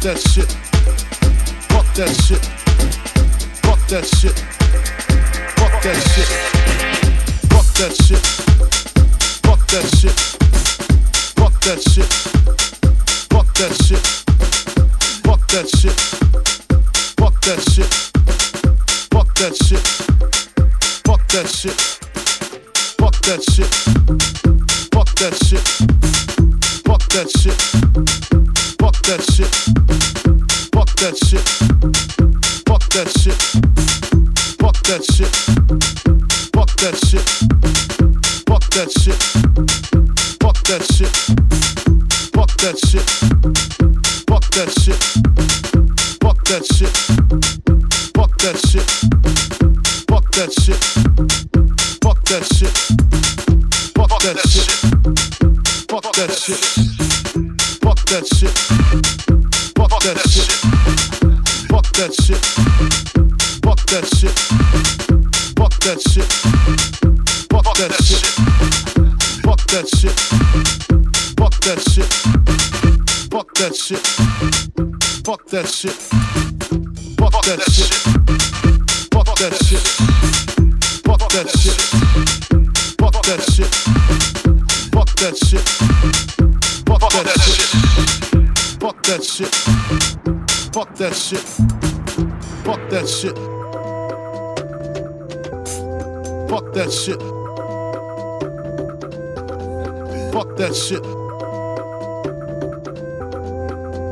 that shit. Fuck that shit. Fuck that shit. Fuck that shit. Fuck that shit. Fuck that shit. Fuck that shit. Fuck that shit. Fuck that shit. Fuck that shit. Fuck that shit. Fuck that shit. Fuck that shit. Fuck that shit. Fuck that shit. That shit. Fuck that shit. Fuck that shit. Fuck that shit. Fuck that shit. Fuck that shit. Fuck that shit. Fuck that shit. Fuck that shit. Fuck that shit. Fuck that shit. Fuck that shit. Fuck that shit. Fuck that shit. Fuck that shit. Fuck that shit. Fuck that shit. Fuck that shit. Fuck that shit. Fuck that shit. Fuck that shit. Fuck that shit. Fuck that shit. Fuck that shit. Fuck that shit. Fuck that shit. Fuck that shit. Fuck that shit. Fuck that shit. Fuck that shit. Fuck that shit. Fuck that shit. Fuck that shit. Fuck that shit. Fuck that shit. Fuck that shit.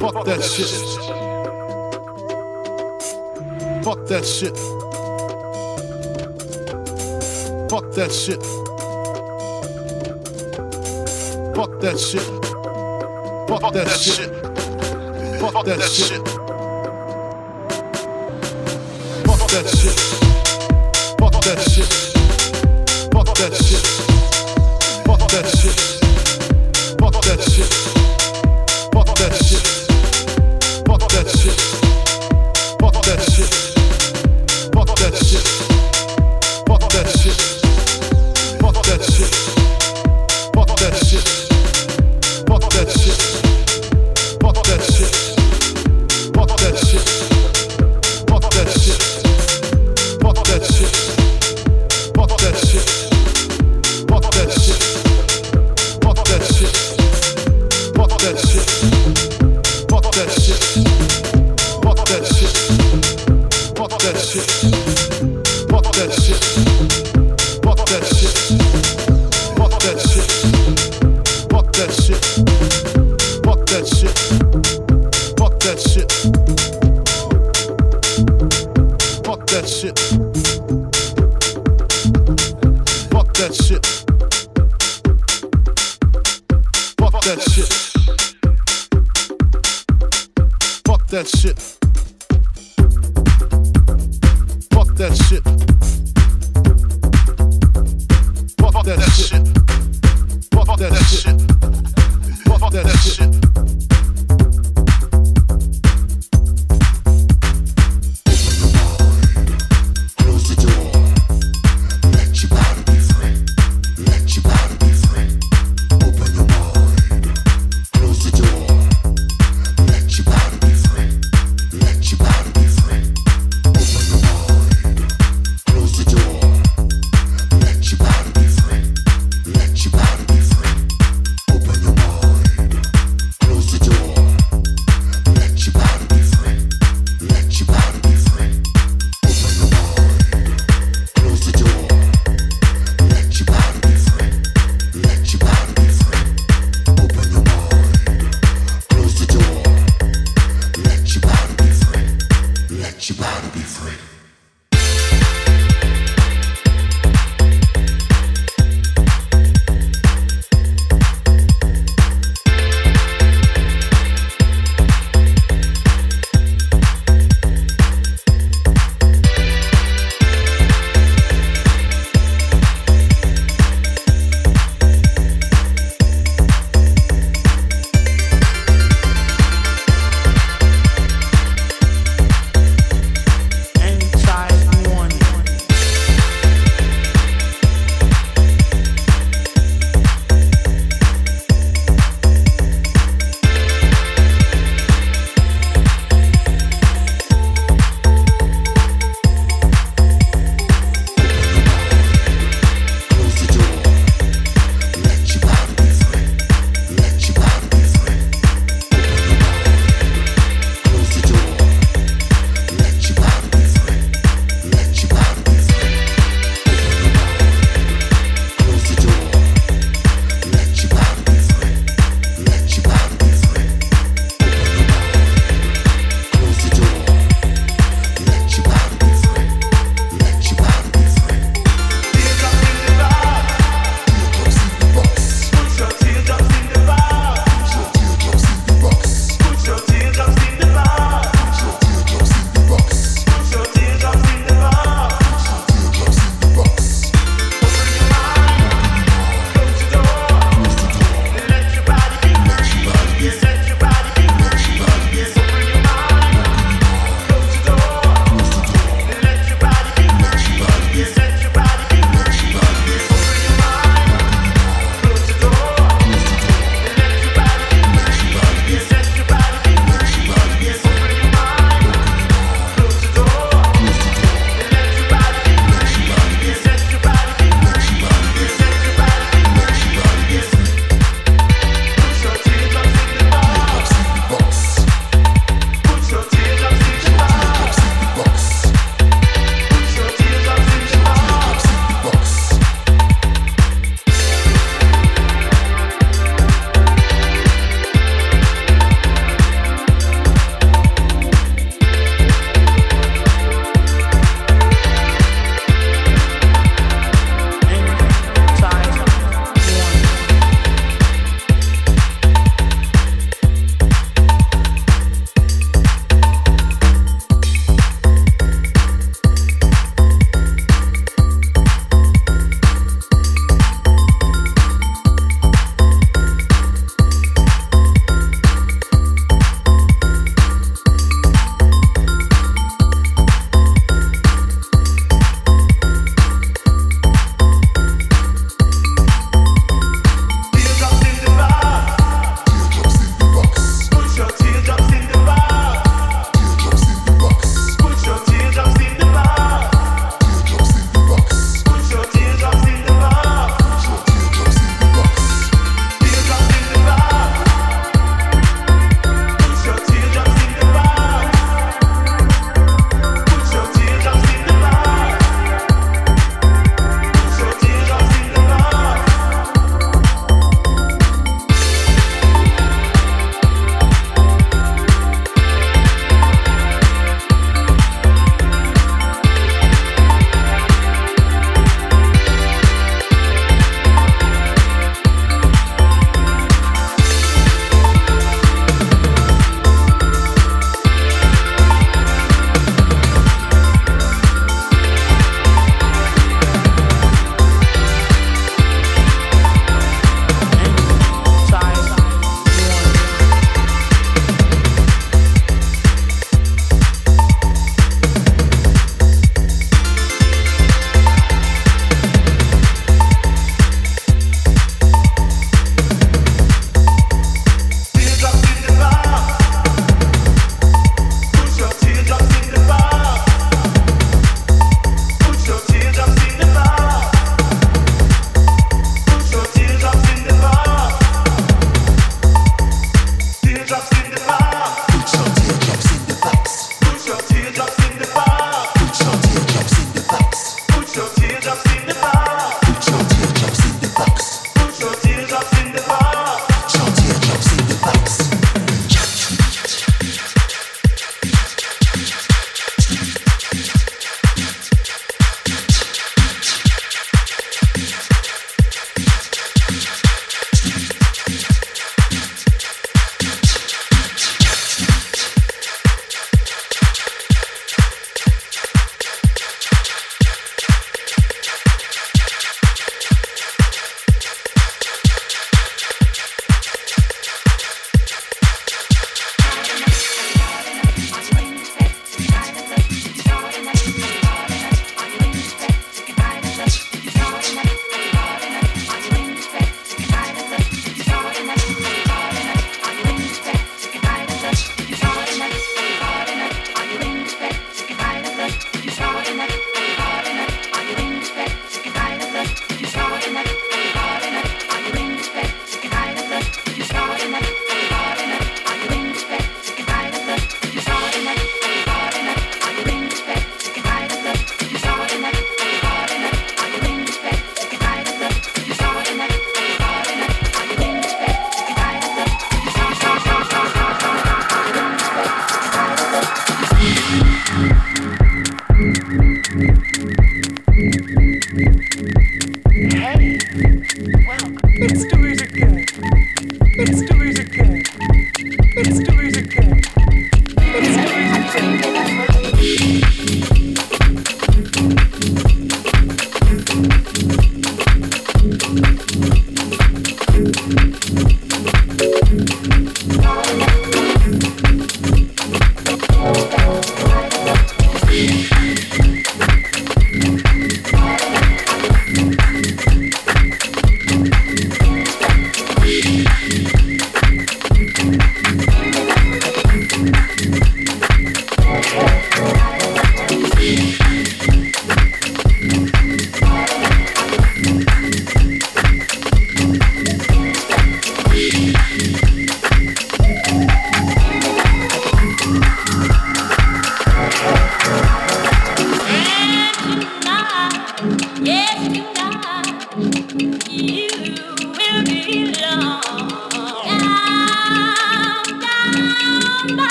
Fuck that shit. Fuck that shit. Fuck that shit. Fuck that shit. Fuck that shit. Fuck that shit. Fuck that shit. Fuck that shit. Fuck that shit.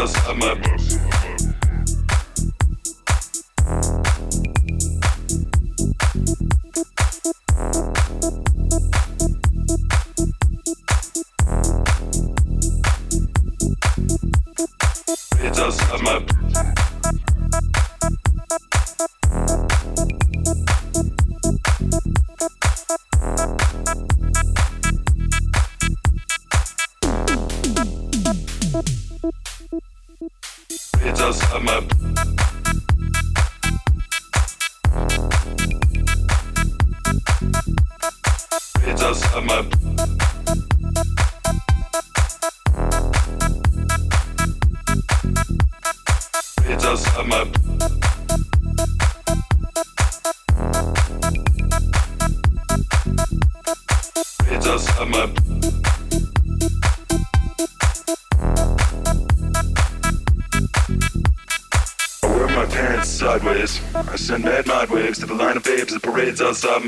Outside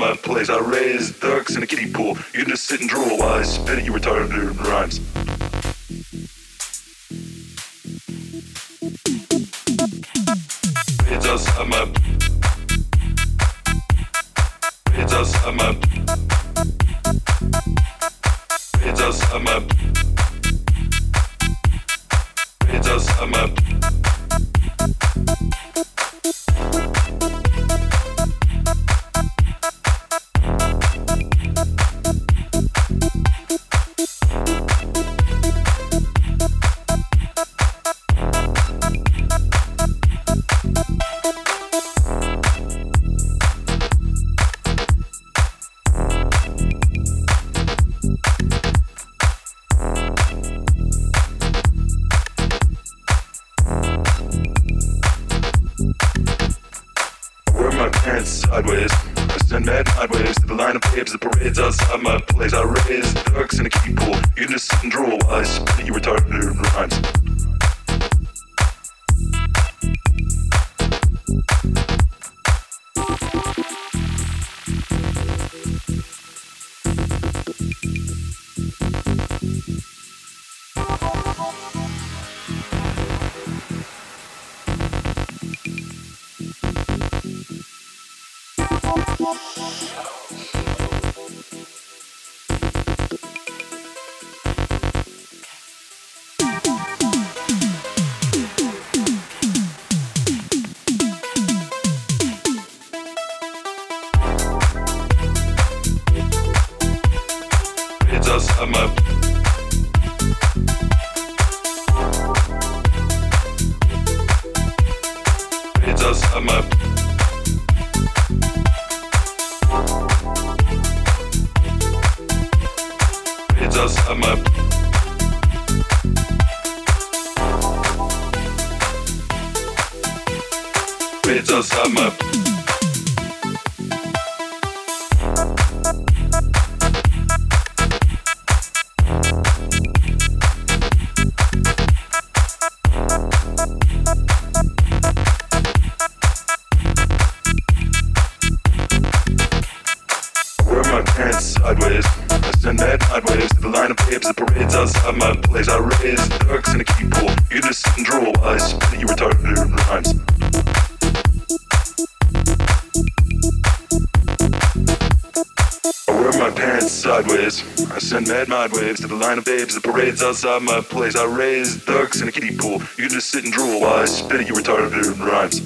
my place. Pants sideways. I send mad sideways to the line of babes that parades outside my place. I raise ducks in a kiddie pool. You just sit and drool I spit you retarded rhymes. My pants sideways. I send mad mind waves to the line of babes that parades outside my place. I raise ducks in a kiddie pool. You just sit and drool while I spit at you retarded rhymes.